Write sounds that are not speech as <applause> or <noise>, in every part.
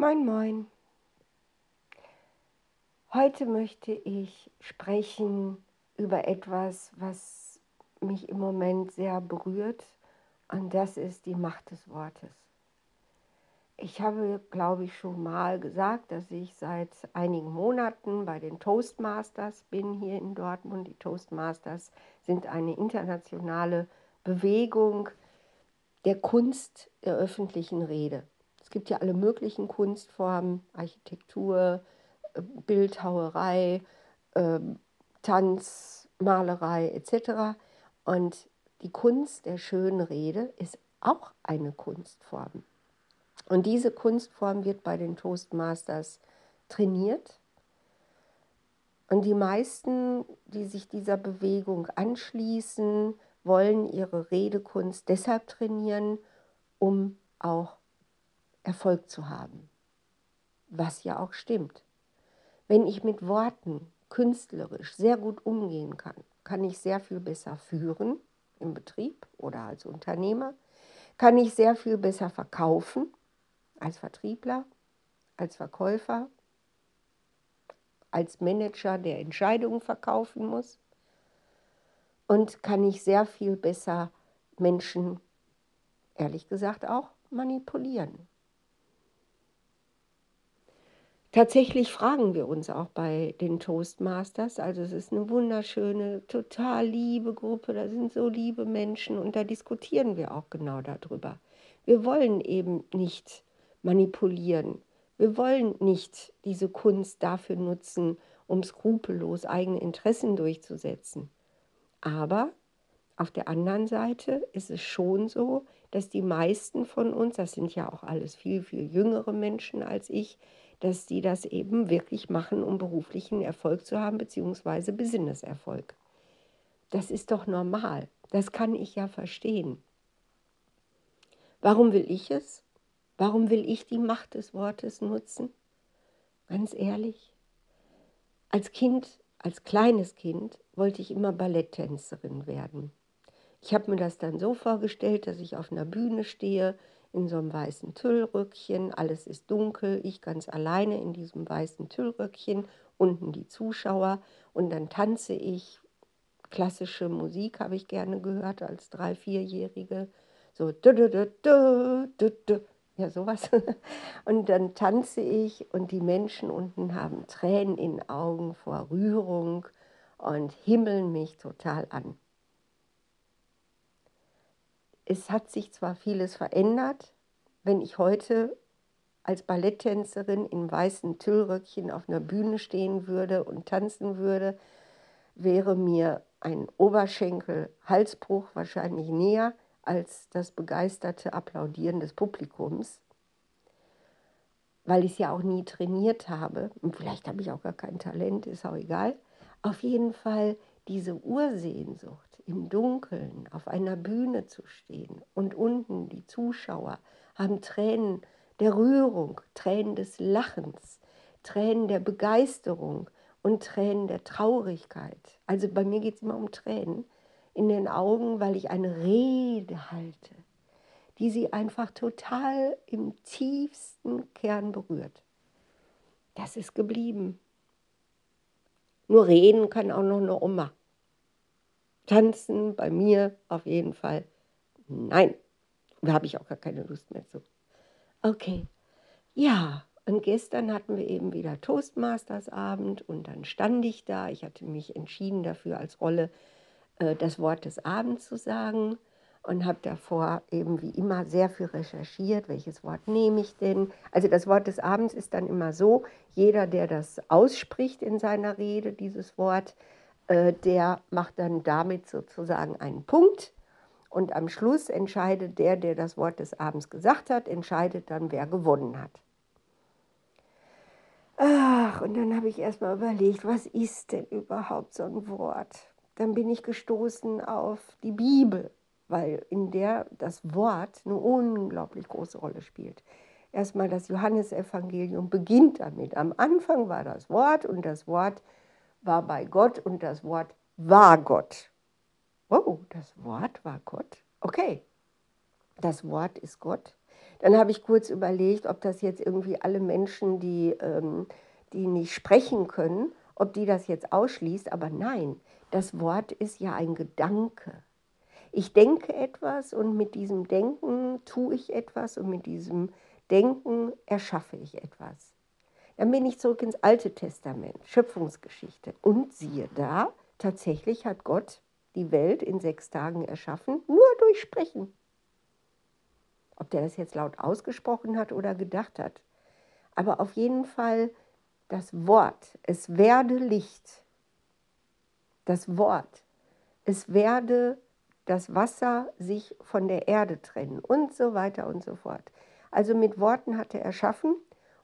Moin, moin. Heute möchte ich sprechen über etwas, was mich im Moment sehr berührt, und das ist die Macht des Wortes. Ich habe, glaube ich, schon mal gesagt, dass ich seit einigen Monaten bei den Toastmasters bin hier in Dortmund. Die Toastmasters sind eine internationale Bewegung der Kunst der öffentlichen Rede. Es gibt ja alle möglichen Kunstformen, Architektur, äh, Bildhauerei, äh, Tanz, Malerei etc. Und die Kunst der schönen Rede ist auch eine Kunstform. Und diese Kunstform wird bei den Toastmasters trainiert. Und die meisten, die sich dieser Bewegung anschließen, wollen ihre Redekunst deshalb trainieren, um auch Erfolg zu haben. Was ja auch stimmt. Wenn ich mit Worten künstlerisch sehr gut umgehen kann, kann ich sehr viel besser führen im Betrieb oder als Unternehmer, kann ich sehr viel besser verkaufen als Vertriebler, als Verkäufer, als Manager, der Entscheidungen verkaufen muss und kann ich sehr viel besser Menschen, ehrlich gesagt, auch manipulieren. Tatsächlich fragen wir uns auch bei den Toastmasters, also es ist eine wunderschöne, total liebe Gruppe, da sind so liebe Menschen und da diskutieren wir auch genau darüber. Wir wollen eben nicht manipulieren. Wir wollen nicht diese Kunst dafür nutzen, um skrupellos eigene Interessen durchzusetzen. Aber auf der anderen Seite ist es schon so, dass die meisten von uns, das sind ja auch alles viel, viel jüngere Menschen als ich, dass die das eben wirklich machen, um beruflichen Erfolg zu haben, beziehungsweise Businesserfolg. Das ist doch normal. Das kann ich ja verstehen. Warum will ich es? Warum will ich die Macht des Wortes nutzen? Ganz ehrlich. Als Kind, als kleines Kind, wollte ich immer Balletttänzerin werden. Ich habe mir das dann so vorgestellt, dass ich auf einer Bühne stehe, in so einem weißen Tüllröckchen, alles ist dunkel, ich ganz alleine in diesem weißen Tüllröckchen, unten die Zuschauer. Und dann tanze ich. Klassische Musik habe ich gerne gehört als drei, vierjährige. So ja sowas. <laughs> Und dann tanze ich. Und die Menschen unten haben Tränen in den Augen vor Rührung und himmeln mich total an es hat sich zwar vieles verändert, wenn ich heute als Balletttänzerin im weißen Tüllröckchen auf einer Bühne stehen würde und tanzen würde, wäre mir ein Oberschenkel-Halsbruch wahrscheinlich näher als das begeisterte Applaudieren des Publikums, weil ich es ja auch nie trainiert habe. Und vielleicht habe ich auch gar kein Talent, ist auch egal. Auf jeden Fall diese Ursehnsucht im Dunkeln auf einer Bühne zu stehen und unten die Zuschauer haben Tränen der Rührung, Tränen des Lachens, Tränen der Begeisterung und Tränen der Traurigkeit. Also bei mir geht es immer um Tränen in den Augen, weil ich eine Rede halte, die sie einfach total im tiefsten Kern berührt. Das ist geblieben. Nur reden kann auch noch eine Oma. Tanzen bei mir auf jeden Fall nein. Da habe ich auch gar keine Lust mehr zu. Okay, ja, und gestern hatten wir eben wieder Toastmasters Abend und dann stand ich da. Ich hatte mich entschieden dafür als Rolle äh, das Wort des Abends zu sagen und habe davor eben wie immer sehr viel recherchiert, welches Wort nehme ich denn. Also das Wort des Abends ist dann immer so, jeder, der das ausspricht in seiner Rede, dieses Wort, der macht dann damit sozusagen einen Punkt. Und am Schluss entscheidet der, der das Wort des Abends gesagt hat, entscheidet dann, wer gewonnen hat. Ach, und dann habe ich erstmal überlegt, was ist denn überhaupt so ein Wort? Dann bin ich gestoßen auf die Bibel, weil in der das Wort eine unglaublich große Rolle spielt. Erstmal das Johannesevangelium beginnt damit. Am Anfang war das Wort und das Wort war bei Gott und das Wort war Gott. Oh, das Wort war Gott. Okay, das Wort ist Gott. Dann habe ich kurz überlegt, ob das jetzt irgendwie alle Menschen, die, ähm, die nicht sprechen können, ob die das jetzt ausschließt. Aber nein, das Wort ist ja ein Gedanke. Ich denke etwas und mit diesem Denken tue ich etwas und mit diesem Denken erschaffe ich etwas. Dann bin ich zurück ins Alte Testament, Schöpfungsgeschichte. Und siehe da, tatsächlich hat Gott die Welt in sechs Tagen erschaffen, nur durch Sprechen. Ob der das jetzt laut ausgesprochen hat oder gedacht hat. Aber auf jeden Fall das Wort, es werde Licht. Das Wort, es werde das Wasser sich von der Erde trennen und so weiter und so fort. Also mit Worten hat er erschaffen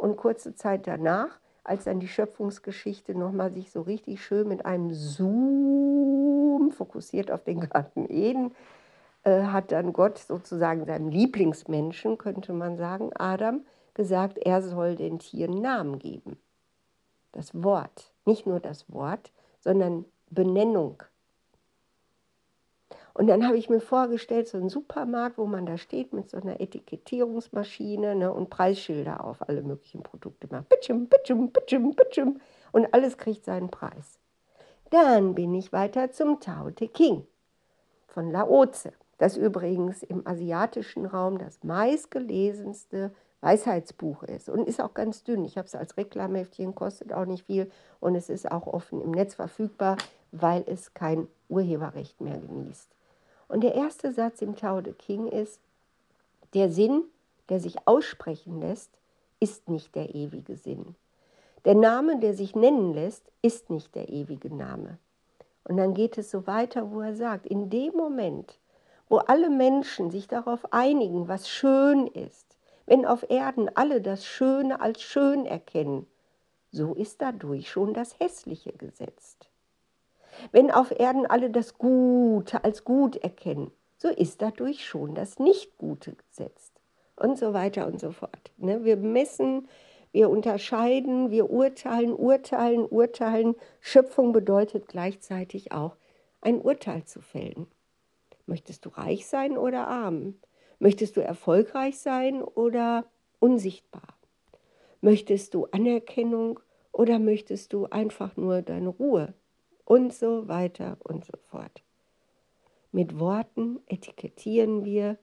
und kurze Zeit danach, als dann die Schöpfungsgeschichte nochmal sich so richtig schön mit einem Zoom fokussiert auf den Garten Eden, äh, hat dann Gott sozusagen seinem Lieblingsmenschen, könnte man sagen, Adam, gesagt, er soll den Tieren Namen geben. Das Wort, nicht nur das Wort, sondern Benennung und dann habe ich mir vorgestellt, so ein Supermarkt, wo man da steht mit so einer Etikettierungsmaschine ne, und Preisschilder auf alle möglichen Produkte macht. Bitschim, bitschim, bitschim, bitschim. Und alles kriegt seinen Preis. Dann bin ich weiter zum Tao Te King von Laoze. Das übrigens im asiatischen Raum das meistgelesenste Weisheitsbuch ist und ist auch ganz dünn. Ich habe es als Reklamheftchen, kostet auch nicht viel und es ist auch offen im Netz verfügbar, weil es kein Urheberrecht mehr genießt. Und der erste Satz im Tao Te King ist, der Sinn, der sich aussprechen lässt, ist nicht der ewige Sinn. Der Name, der sich nennen lässt, ist nicht der ewige Name. Und dann geht es so weiter, wo er sagt, in dem Moment, wo alle Menschen sich darauf einigen, was schön ist, wenn auf Erden alle das Schöne als schön erkennen, so ist dadurch schon das Hässliche gesetzt. Wenn auf Erden alle das Gute als gut erkennen, so ist dadurch schon das Nicht-Gute gesetzt. Und so weiter und so fort. Ne? Wir messen, wir unterscheiden, wir urteilen, urteilen, urteilen. Schöpfung bedeutet gleichzeitig auch, ein Urteil zu fällen. Möchtest du reich sein oder arm? Möchtest du erfolgreich sein oder unsichtbar? Möchtest du Anerkennung oder möchtest du einfach nur deine Ruhe? Und so weiter und so fort. Mit Worten etikettieren wir,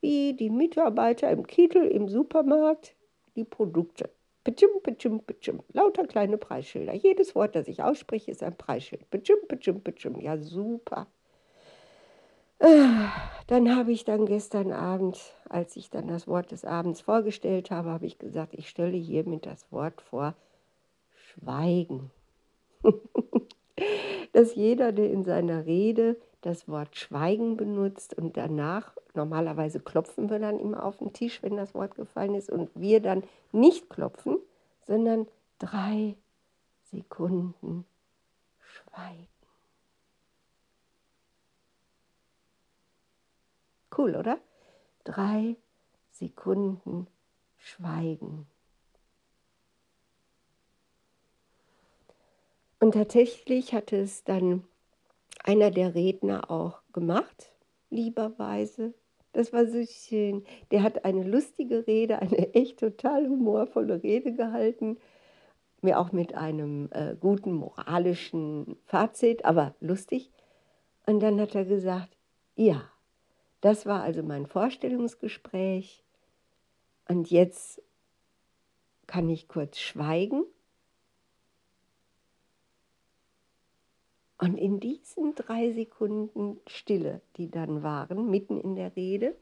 wie die Mitarbeiter im Kittel im Supermarkt, die Produkte. Pitschim, pitschim, pitschim. Lauter kleine Preisschilder. Jedes Wort, das ich ausspreche, ist ein Preisschild. Pitschim, pitschim, pitschim. Ja, super. Dann habe ich dann gestern Abend, als ich dann das Wort des Abends vorgestellt habe, habe ich gesagt, ich stelle hiermit das Wort vor Schweigen. <laughs> dass jeder, der in seiner Rede das Wort Schweigen benutzt und danach, normalerweise klopfen wir dann immer auf den Tisch, wenn das Wort gefallen ist, und wir dann nicht klopfen, sondern drei Sekunden schweigen. Cool, oder? Drei Sekunden schweigen. Und tatsächlich hat es dann einer der Redner auch gemacht, lieberweise. Das war so schön. Der hat eine lustige Rede, eine echt total humorvolle Rede gehalten, mir auch mit einem äh, guten moralischen Fazit, aber lustig. Und dann hat er gesagt, ja, das war also mein Vorstellungsgespräch und jetzt kann ich kurz schweigen Und in diesen drei Sekunden Stille, die dann waren, mitten in der Rede,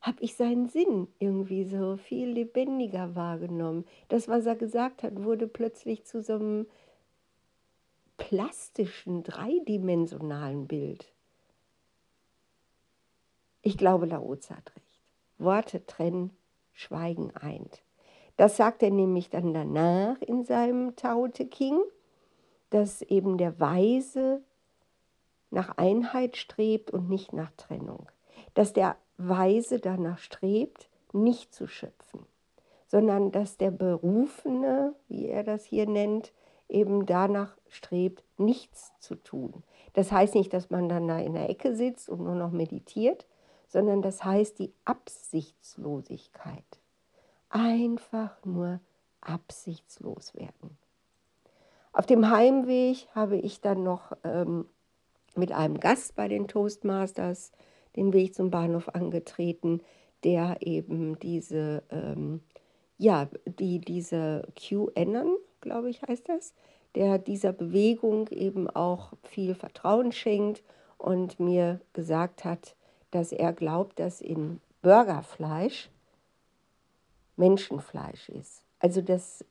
habe ich seinen Sinn irgendwie so viel lebendiger wahrgenommen. Das, was er gesagt hat, wurde plötzlich zu so einem plastischen, dreidimensionalen Bild. Ich glaube, Laozi hat recht. Worte trennen, Schweigen eint. Das sagt er nämlich dann danach in seinem Tao Te King dass eben der Weise nach Einheit strebt und nicht nach Trennung. Dass der Weise danach strebt, nicht zu schöpfen, sondern dass der Berufene, wie er das hier nennt, eben danach strebt, nichts zu tun. Das heißt nicht, dass man dann da in der Ecke sitzt und nur noch meditiert, sondern das heißt die Absichtslosigkeit. Einfach nur absichtslos werden. Auf dem Heimweg habe ich dann noch ähm, mit einem Gast bei den Toastmasters den Weg zum Bahnhof angetreten, der eben diese, ähm, ja, die diese QAnon, glaube ich, heißt das, der dieser Bewegung eben auch viel Vertrauen schenkt und mir gesagt hat, dass er glaubt, dass in Burgerfleisch Menschenfleisch ist. Also dass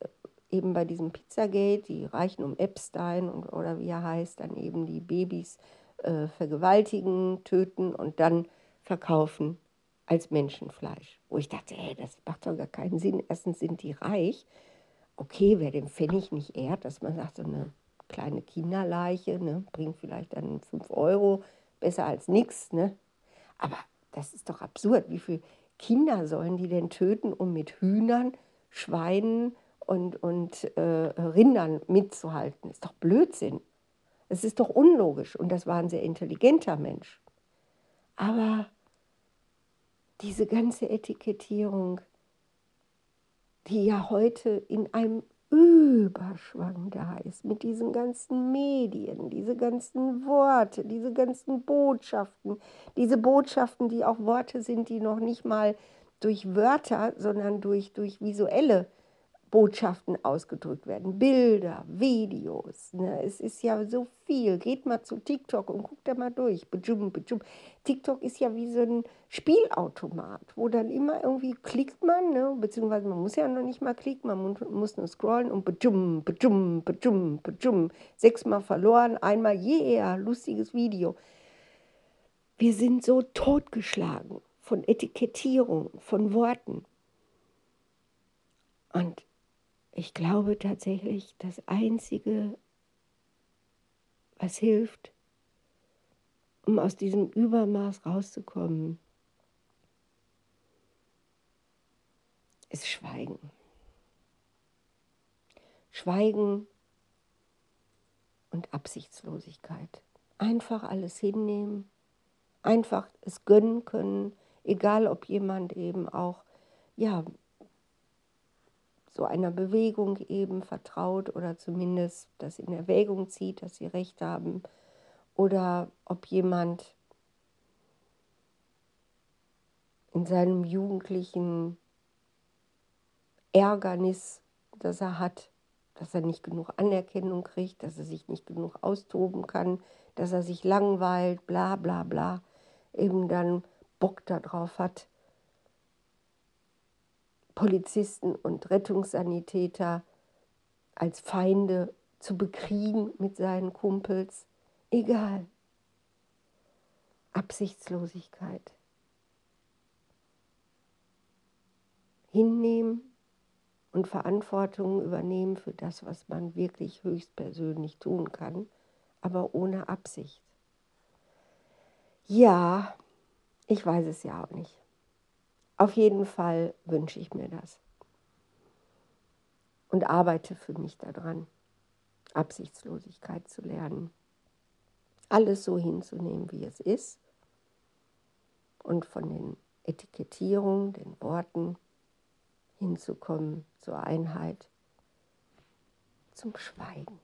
eben bei diesem Pizzagate die Reichen um Epstein und, oder wie er heißt, dann eben die Babys äh, vergewaltigen, töten und dann verkaufen als Menschenfleisch. Wo ich dachte, hey, das macht doch gar keinen Sinn. Erstens sind die reich. Okay, wer den Pfennig nicht ehrt, dass man sagt, so eine kleine Kinderleiche ne, bringt vielleicht dann 5 Euro, besser als nichts. Ne? Aber das ist doch absurd. Wie viele Kinder sollen die denn töten, um mit Hühnern, Schweinen und, und äh, Rindern mitzuhalten? Ist doch Blödsinn. Es ist doch unlogisch. Und das war ein sehr intelligenter Mensch. Aber diese ganze Etikettierung, die ja heute in einem Überschwang da ist, mit diesen ganzen Medien, diese ganzen Worte, diese ganzen Botschaften, diese Botschaften, die auch Worte sind, die noch nicht mal durch Wörter, sondern durch, durch visuelle Botschaften ausgedrückt werden. Bilder, Videos. Ne? Es ist ja so viel. Geht mal zu TikTok und guckt da mal durch. Bejum, bejum. TikTok ist ja wie so ein Spielautomat, wo dann immer irgendwie klickt man, ne? beziehungsweise man muss ja noch nicht mal klicken, man muss nur scrollen und bejum, bejum, bejum, bejum. Sechsmal verloren, einmal, yeah, lustiges Video. Wir sind so totgeschlagen von Etikettierung, von Worten. Und ich glaube tatsächlich, das Einzige, was hilft, um aus diesem Übermaß rauszukommen, ist Schweigen. Schweigen und Absichtslosigkeit. Einfach alles hinnehmen, einfach es gönnen können, egal ob jemand eben auch ja, so einer Bewegung eben vertraut oder zumindest das in Erwägung zieht, dass sie recht haben, oder ob jemand in seinem jugendlichen Ärgernis, das er hat, dass er nicht genug Anerkennung kriegt, dass er sich nicht genug austoben kann, dass er sich langweilt, bla bla bla, eben dann Bock darauf hat, Polizisten und Rettungssanitäter als Feinde zu bekriegen mit seinen Kumpels. Egal. Absichtslosigkeit. Hinnehmen und Verantwortung übernehmen für das, was man wirklich höchstpersönlich tun kann, aber ohne Absicht. Ja, ich weiß es ja auch nicht. Auf jeden Fall wünsche ich mir das. Und arbeite für mich daran, Absichtslosigkeit zu lernen. Alles so hinzunehmen, wie es ist. Und von den Etikettierungen, den Worten hinzukommen zur Einheit, zum Schweigen.